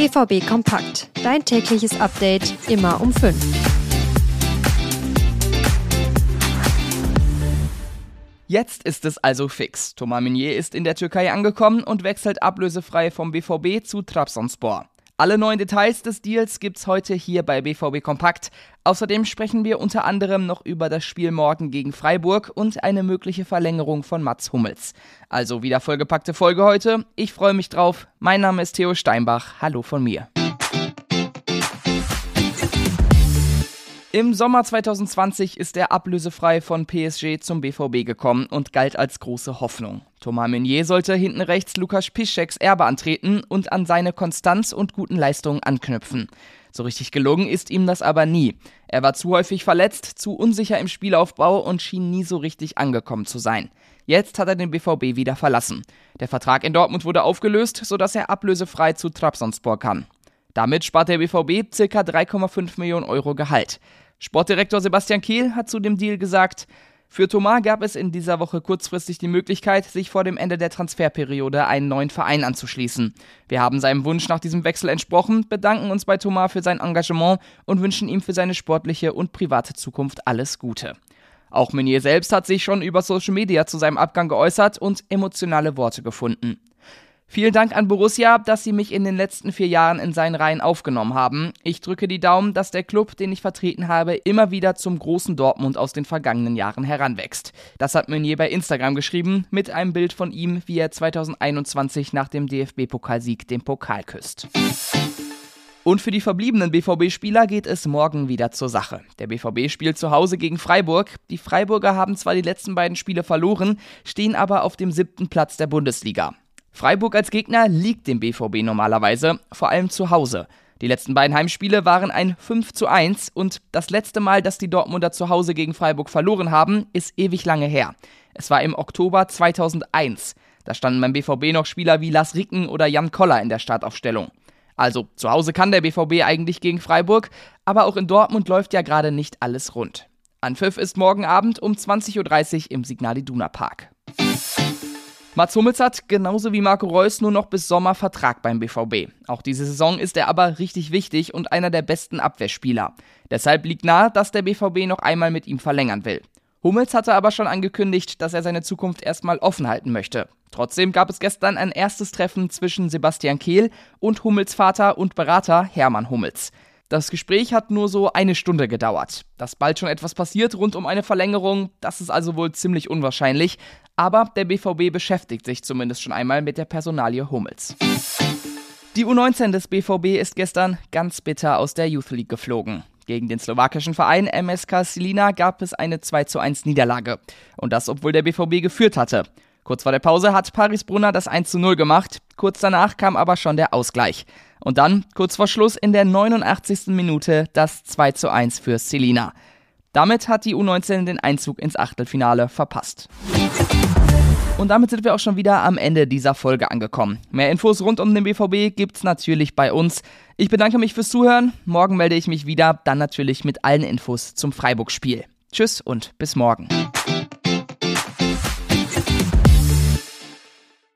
BVB Kompakt. Dein tägliches Update immer um 5. Jetzt ist es also fix. Thomas Meunier ist in der Türkei angekommen und wechselt ablösefrei vom BVB zu Trabzonspor. Alle neuen Details des Deals gibt's heute hier bei BVB Kompakt. Außerdem sprechen wir unter anderem noch über das Spiel morgen gegen Freiburg und eine mögliche Verlängerung von Mats Hummels. Also wieder vollgepackte Folge heute. Ich freue mich drauf. Mein Name ist Theo Steinbach. Hallo von mir. Im Sommer 2020 ist er ablösefrei von PSG zum BVB gekommen und galt als große Hoffnung. Thomas Meunier sollte hinten rechts Lukas Piszczeks Erbe antreten und an seine Konstanz und guten Leistungen anknüpfen. So richtig gelungen ist ihm das aber nie. Er war zu häufig verletzt, zu unsicher im Spielaufbau und schien nie so richtig angekommen zu sein. Jetzt hat er den BVB wieder verlassen. Der Vertrag in Dortmund wurde aufgelöst, sodass er ablösefrei zu Trabzonspor kann. Damit spart der BVB ca. 3,5 Millionen Euro Gehalt. Sportdirektor Sebastian Kehl hat zu dem Deal gesagt, für Thomas gab es in dieser Woche kurzfristig die Möglichkeit, sich vor dem Ende der Transferperiode einen neuen Verein anzuschließen. Wir haben seinem Wunsch nach diesem Wechsel entsprochen, bedanken uns bei Thomas für sein Engagement und wünschen ihm für seine sportliche und private Zukunft alles Gute. Auch Meunier selbst hat sich schon über Social Media zu seinem Abgang geäußert und emotionale Worte gefunden. Vielen Dank an Borussia, dass sie mich in den letzten vier Jahren in seinen Reihen aufgenommen haben. Ich drücke die Daumen, dass der Club, den ich vertreten habe, immer wieder zum großen Dortmund aus den vergangenen Jahren heranwächst. Das hat Meunier bei Instagram geschrieben, mit einem Bild von ihm, wie er 2021 nach dem DFB-Pokalsieg den Pokal küsst. Und für die verbliebenen BVB-Spieler geht es morgen wieder zur Sache. Der BVB spielt zu Hause gegen Freiburg. Die Freiburger haben zwar die letzten beiden Spiele verloren, stehen aber auf dem siebten Platz der Bundesliga. Freiburg als Gegner liegt dem BVB normalerweise, vor allem zu Hause. Die letzten beiden Heimspiele waren ein 5 zu 1 und das letzte Mal, dass die Dortmunder zu Hause gegen Freiburg verloren haben, ist ewig lange her. Es war im Oktober 2001. Da standen beim BVB noch Spieler wie Lars Ricken oder Jan Koller in der Startaufstellung. Also zu Hause kann der BVB eigentlich gegen Freiburg, aber auch in Dortmund läuft ja gerade nicht alles rund. Anpfiff ist morgen Abend um 20.30 Uhr im Signal Iduna Park. Mats Hummels hat genauso wie Marco Reus nur noch bis Sommer Vertrag beim BVB. Auch diese Saison ist er aber richtig wichtig und einer der besten Abwehrspieler. Deshalb liegt nahe, dass der BVB noch einmal mit ihm verlängern will. Hummels hatte aber schon angekündigt, dass er seine Zukunft erstmal offen halten möchte. Trotzdem gab es gestern ein erstes Treffen zwischen Sebastian Kehl und Hummels Vater und Berater Hermann Hummels. Das Gespräch hat nur so eine Stunde gedauert. Dass bald schon etwas passiert rund um eine Verlängerung, das ist also wohl ziemlich unwahrscheinlich. Aber der BVB beschäftigt sich zumindest schon einmal mit der Personalie Hummels. Die U19 des BVB ist gestern ganz bitter aus der Youth League geflogen. Gegen den slowakischen Verein MSK Silina gab es eine 2 zu 1 Niederlage. Und das, obwohl der BVB geführt hatte. Kurz vor der Pause hat Paris Brunner das 1 zu 0 gemacht. Kurz danach kam aber schon der Ausgleich. Und dann, kurz vor Schluss in der 89. Minute, das 2 zu 1 für Selina. Damit hat die U19 den Einzug ins Achtelfinale verpasst. Und damit sind wir auch schon wieder am Ende dieser Folge angekommen. Mehr Infos rund um den BVB gibt's natürlich bei uns. Ich bedanke mich fürs Zuhören. Morgen melde ich mich wieder, dann natürlich mit allen Infos zum Freiburg-Spiel. Tschüss und bis morgen.